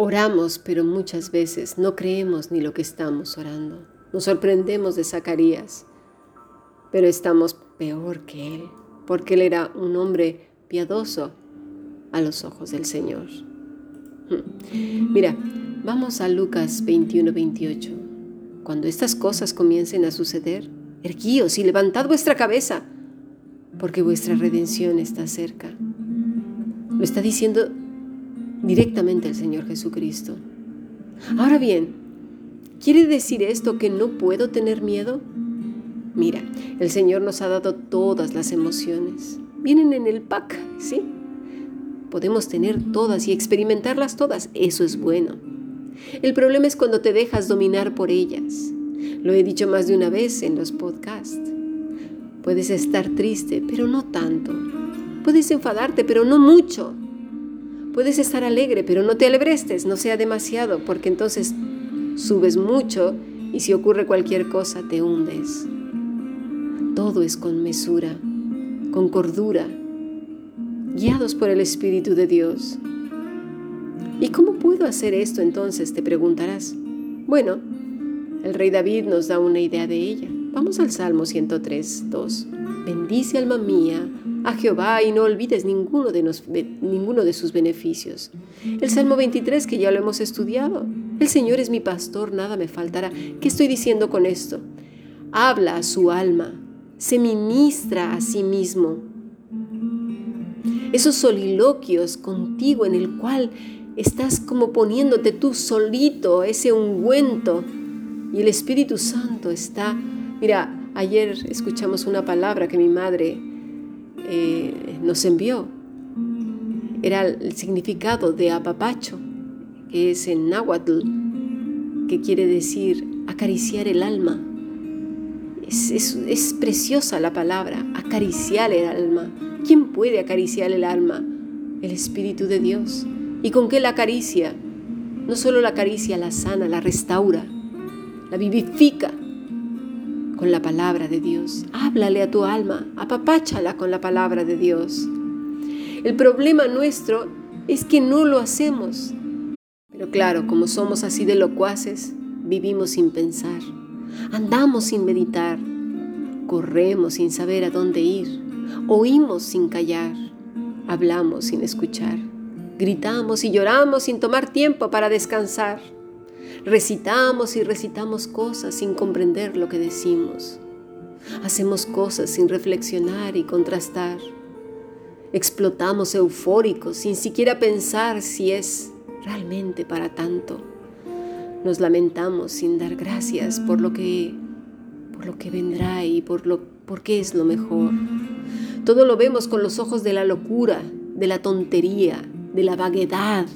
Oramos, pero muchas veces no creemos ni lo que estamos orando. Nos sorprendemos de Zacarías, pero estamos peor que él, porque él era un hombre piadoso a los ojos del Señor. Mira, vamos a Lucas 21, 28. Cuando estas cosas comiencen a suceder, erguíos y levantad vuestra cabeza, porque vuestra redención está cerca. Lo está diciendo directamente el Señor Jesucristo. Ahora bien, ¿quiere decir esto que no puedo tener miedo? Mira, el Señor nos ha dado todas las emociones. Vienen en el pack, ¿sí? Podemos tener todas y experimentarlas todas. Eso es bueno. El problema es cuando te dejas dominar por ellas. Lo he dicho más de una vez en los podcasts. Puedes estar triste, pero no tanto. Puedes enfadarte, pero no mucho. Puedes estar alegre, pero no te alebrestes, no sea demasiado, porque entonces subes mucho y si ocurre cualquier cosa te hundes. Todo es con mesura, con cordura, guiados por el Espíritu de Dios. ¿Y cómo puedo hacer esto entonces? Te preguntarás. Bueno, el rey David nos da una idea de ella. Vamos al Salmo 103, 2. Bendice alma mía a Jehová y no olvides ninguno de, sus beneficios. El Salmo 23 que ya lo hemos estudiado. El Señor es mi pastor, nada me faltará. ¿Qué estoy diciendo con esto? Habla a su alma, se ministra a sí mismo. Esos soliloquios contigo en el cual estás como poniéndote tú solito ese ungüento y el Espíritu Santo está, mira, ayer escuchamos una palabra que mi madre eh, nos envió. Era el significado de apapacho, que es en náhuatl, que quiere decir acariciar el alma. Es, es, preciosa la palabra, acariciar el alma. ¿Quién puede acariciar el alma? El Espíritu de Dios. ¿Y con qué la acaricia? No solo la acaricia, la sana, la restaura, la vivifica con la palabra de Dios. Háblale a tu alma, apapáchala con la palabra de Dios. El problema nuestro es que no lo hacemos. Pero claro, como somos así de locuaces, vivimos sin pensar, andamos sin meditar, corremos sin saber a dónde ir, oímos sin callar, hablamos sin escuchar, gritamos y lloramos sin tomar tiempo para descansar. Recitamos y recitamos cosas sin comprender lo que decimos. Hacemos cosas sin reflexionar y contrastar. Explotamos eufóricos sin siquiera pensar si es realmente para tanto. Nos lamentamos sin dar gracias por lo que por lo que vendrá y por lo por qué es lo mejor. Todo lo vemos con los ojos de la locura, de la tontería, de la vaguedad,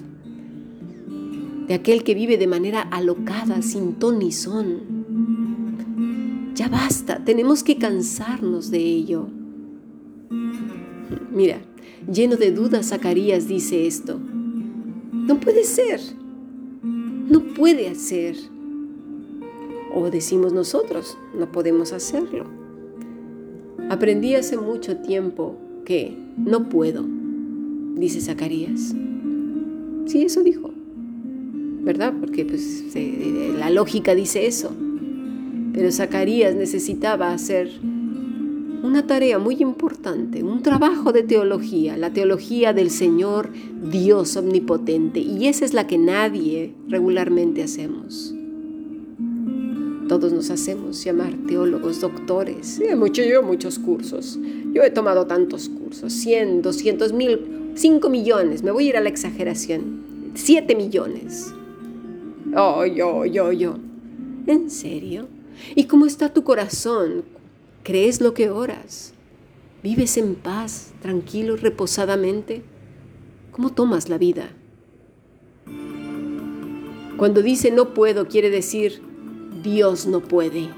de aquel que vive de manera alocada, sin ton ni son. Ya basta, tenemos que cansarnos de ello. Mira, lleno de dudas, Zacarías dice esto. No puede ser, no puede hacer. O decimos nosotros, no podemos hacerlo. Aprendí hace mucho tiempo que no puedo, dice Zacarías. Sí, eso dijo. ¿Verdad? Porque pues, la lógica dice eso. Pero Zacarías necesitaba hacer una tarea muy importante, un trabajo de teología, la teología del Señor Dios omnipotente. Y esa es la que nadie regularmente hacemos. Todos nos hacemos llamar teólogos, doctores. mucho, yo muchos cursos. Yo he tomado tantos cursos, 100, 200 mil, 5 millones, me voy a ir a la exageración, 7 millones. Oh, yo, yo, yo. ¿En serio? ¿Y cómo está tu corazón? ¿Crees lo que oras? ¿Vives en paz, tranquilo, reposadamente? ¿Cómo tomas la vida? Cuando dice no puedo, quiere decir Dios no puede.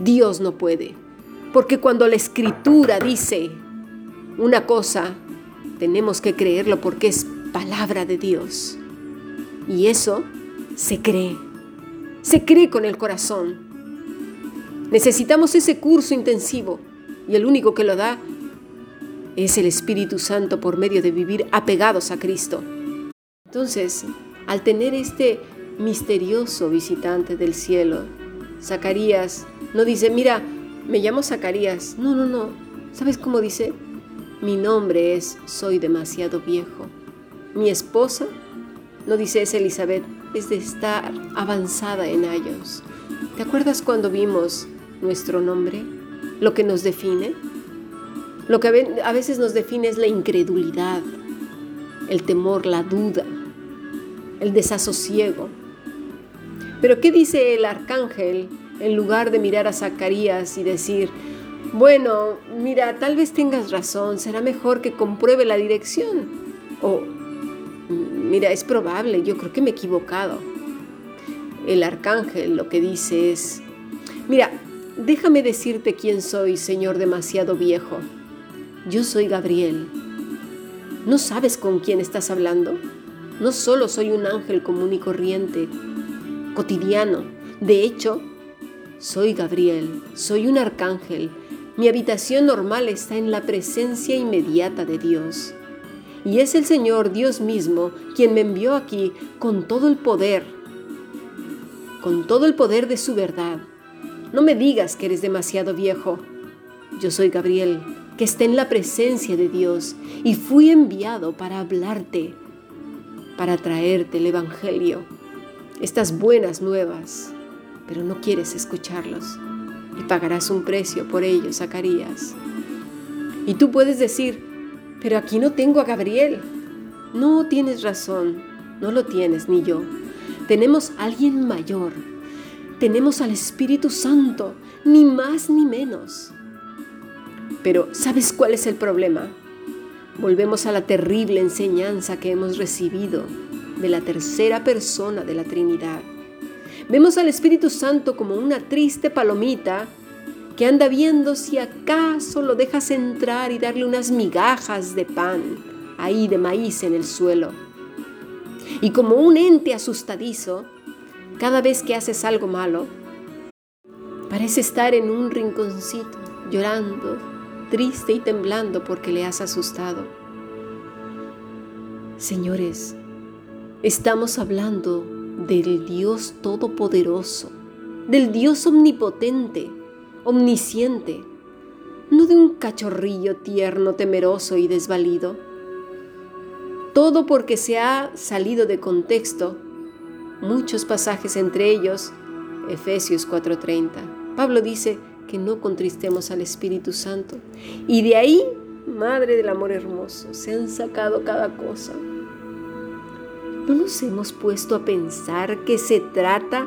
Dios no puede. Porque cuando la escritura dice una cosa, tenemos que creerlo porque es palabra de Dios. Y eso se cree. Se cree con el corazón. Necesitamos ese curso intensivo y el único que lo da es el Espíritu Santo por medio de vivir apegados a Cristo. Entonces, al tener este misterioso visitante del cielo, Zacarías no dice, mira, me llamo Zacarías. No, no, no. ¿Sabes cómo dice? Mi nombre es Soy demasiado viejo. Mi esposa no dice es Elizabeth, es de estar avanzada en años. ¿Te acuerdas cuando vimos nuestro nombre? Lo que nos define. Lo que a veces nos define es la incredulidad, el temor, la duda, el desasosiego. Pero ¿qué dice el arcángel en lugar de mirar a Zacarías y decir, bueno, mira, tal vez tengas razón, será mejor que compruebe la dirección? O, mira, es probable, yo creo que me he equivocado. El arcángel lo que dice es, mira, déjame decirte quién soy, Señor demasiado viejo. Yo soy Gabriel. ¿No sabes con quién estás hablando? No solo soy un ángel común y corriente, cotidiano. De hecho, soy Gabriel, soy un arcángel. Mi habitación normal está en la presencia inmediata de Dios. Y es el Señor Dios mismo quien me envió aquí con todo el poder, con todo el poder de su verdad. No me digas que eres demasiado viejo. Yo soy Gabriel, que está en la presencia de Dios y fui enviado para hablarte para traerte el Evangelio, estas buenas nuevas, pero no quieres escucharlos y pagarás un precio por ello, Zacarías. Y tú puedes decir, pero aquí no tengo a Gabriel. No tienes razón, no lo tienes ni yo. Tenemos a alguien mayor, tenemos al Espíritu Santo, ni más ni menos. Pero ¿sabes cuál es el problema? volvemos a la terrible enseñanza que hemos recibido de la tercera persona de la Trinidad. Vemos al Espíritu Santo como una triste palomita que anda viendo si acaso lo dejas entrar y darle unas migajas de pan ahí de maíz en el suelo. Y como un ente asustadizo, cada vez que haces algo malo, parece estar en un rinconcito, llorando, triste y temblando porque le has asustado. Señores, estamos hablando del Dios Todopoderoso, del Dios Omnipotente, Omnisciente, no de un cachorrillo tierno, temeroso y desvalido. Todo porque se ha salido de contexto muchos pasajes entre ellos Efesios 4:30. Pablo dice, que no contristemos al Espíritu Santo. Y de ahí, Madre del Amor Hermoso, se han sacado cada cosa. ¿No nos hemos puesto a pensar que se trata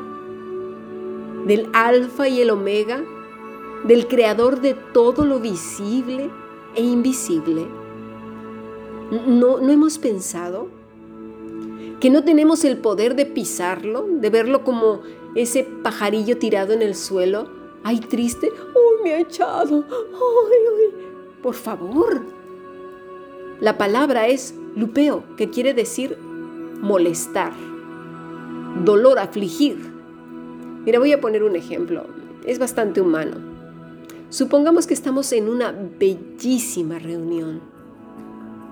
del alfa y el omega, del creador de todo lo visible e invisible? ¿No, no hemos pensado que no tenemos el poder de pisarlo, de verlo como ese pajarillo tirado en el suelo, Ay, triste. Uy, me ha echado. Ay, ay. Por favor. La palabra es lupeo, que quiere decir molestar, dolor, afligir. Mira, voy a poner un ejemplo. Es bastante humano. Supongamos que estamos en una bellísima reunión.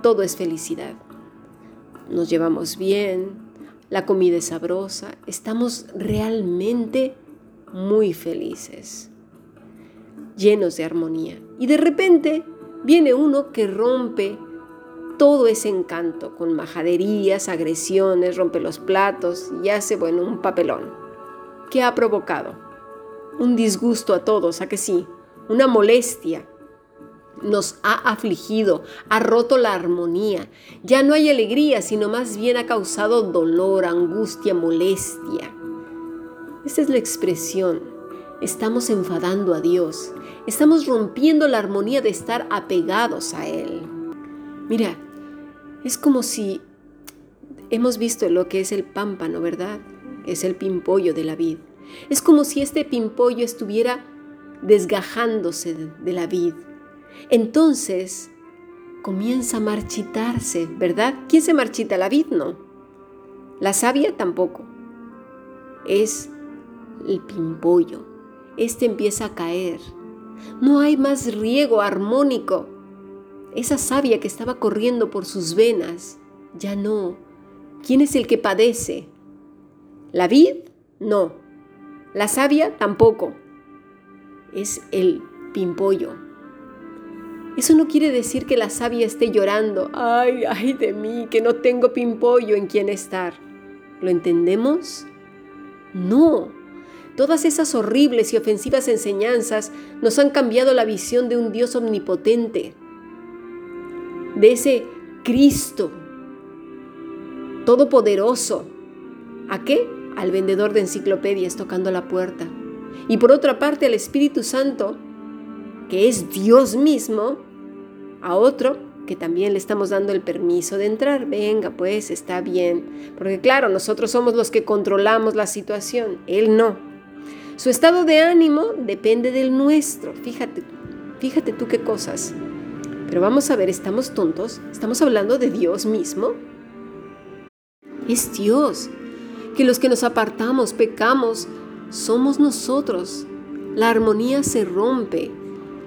Todo es felicidad. Nos llevamos bien, la comida es sabrosa, estamos realmente muy felices, llenos de armonía. Y de repente viene uno que rompe todo ese encanto con majaderías, agresiones, rompe los platos y hace, bueno, un papelón. ¿Qué ha provocado? Un disgusto a todos, ¿a que sí? Una molestia. Nos ha afligido, ha roto la armonía. Ya no hay alegría, sino más bien ha causado dolor, angustia, molestia. Esta es la expresión. Estamos enfadando a Dios. Estamos rompiendo la armonía de estar apegados a Él. Mira, es como si hemos visto lo que es el pámpano, ¿verdad? Es el pimpollo de la vid. Es como si este pimpollo estuviera desgajándose de la vid. Entonces comienza a marchitarse, ¿verdad? ¿Quién se marchita? La vid no. La savia tampoco. Es el pimpollo. Este empieza a caer. No hay más riego armónico. Esa savia que estaba corriendo por sus venas, ya no. ¿Quién es el que padece? ¿La vid? No. La savia tampoco. Es el pimpollo. Eso no quiere decir que la savia esté llorando. Ay, ay de mí, que no tengo pimpollo en quien estar. ¿Lo entendemos? No. Todas esas horribles y ofensivas enseñanzas nos han cambiado la visión de un Dios omnipotente, de ese Cristo todopoderoso. ¿A qué? Al vendedor de enciclopedias tocando la puerta. Y por otra parte al Espíritu Santo, que es Dios mismo, a otro que también le estamos dando el permiso de entrar. Venga, pues está bien. Porque claro, nosotros somos los que controlamos la situación, Él no. Su estado de ánimo depende del nuestro. Fíjate, fíjate tú qué cosas. Pero vamos a ver, ¿estamos tontos? ¿Estamos hablando de Dios mismo? Es Dios. Que los que nos apartamos, pecamos, somos nosotros. La armonía se rompe.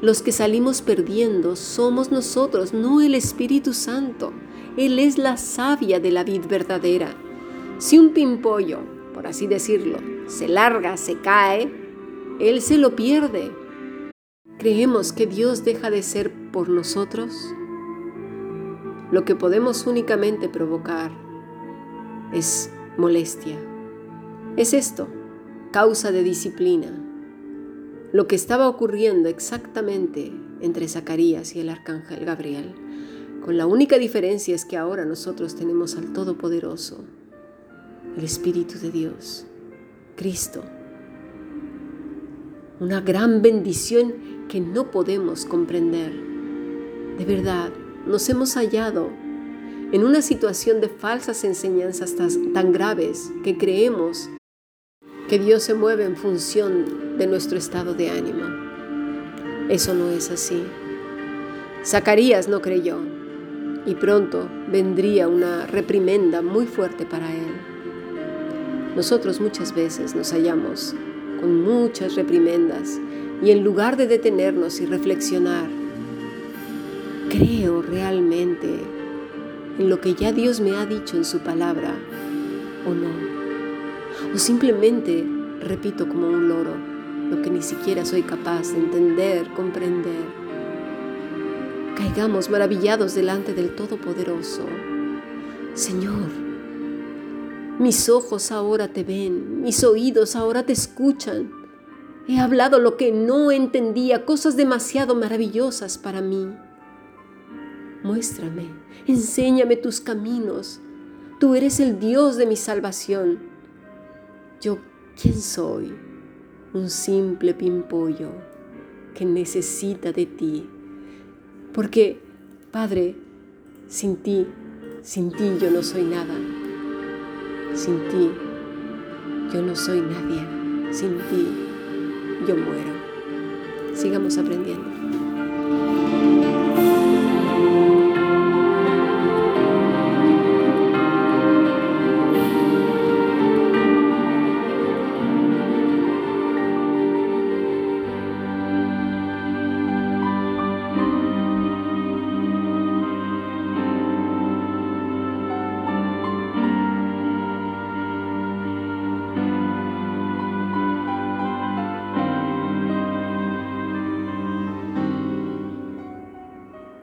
Los que salimos perdiendo somos nosotros, no el Espíritu Santo. Él es la savia de la vid verdadera. Si un pimpollo, por así decirlo, se larga, se cae, Él se lo pierde. ¿Creemos que Dios deja de ser por nosotros? Lo que podemos únicamente provocar es molestia. Es esto, causa de disciplina, lo que estaba ocurriendo exactamente entre Zacarías y el arcángel Gabriel, con la única diferencia es que ahora nosotros tenemos al Todopoderoso, el Espíritu de Dios, Cristo. Una gran bendición que no podemos comprender. De verdad, nos hemos hallado en una situación de falsas enseñanzas tan graves que creemos que Dios se mueve en función de nuestro estado de ánimo. Eso no es así. Zacarías no creyó y pronto vendría una reprimenda muy fuerte para él. Nosotros muchas veces nos hallamos con muchas reprimendas y en lugar de detenernos y reflexionar, creo realmente en lo que ya Dios me ha dicho en su palabra o no o simplemente repito como un loro lo que ni siquiera soy capaz de entender, comprender. Caigamos maravillados delante del Todopoderoso. Señor, mis ojos ahora te ven, mis oídos ahora te escuchan. He hablado lo que no entendía, cosas demasiado maravillosas para mí. Muéstrame, enséñame tus caminos. Tú eres el Dios de mi salvación. Yo, ¿quién soy? Un simple pimpollo que necesita de ti. Porque, Padre, sin ti, sin ti yo no soy nada. Sin ti yo no soy nadie. Sin ti yo muero. Sigamos aprendiendo.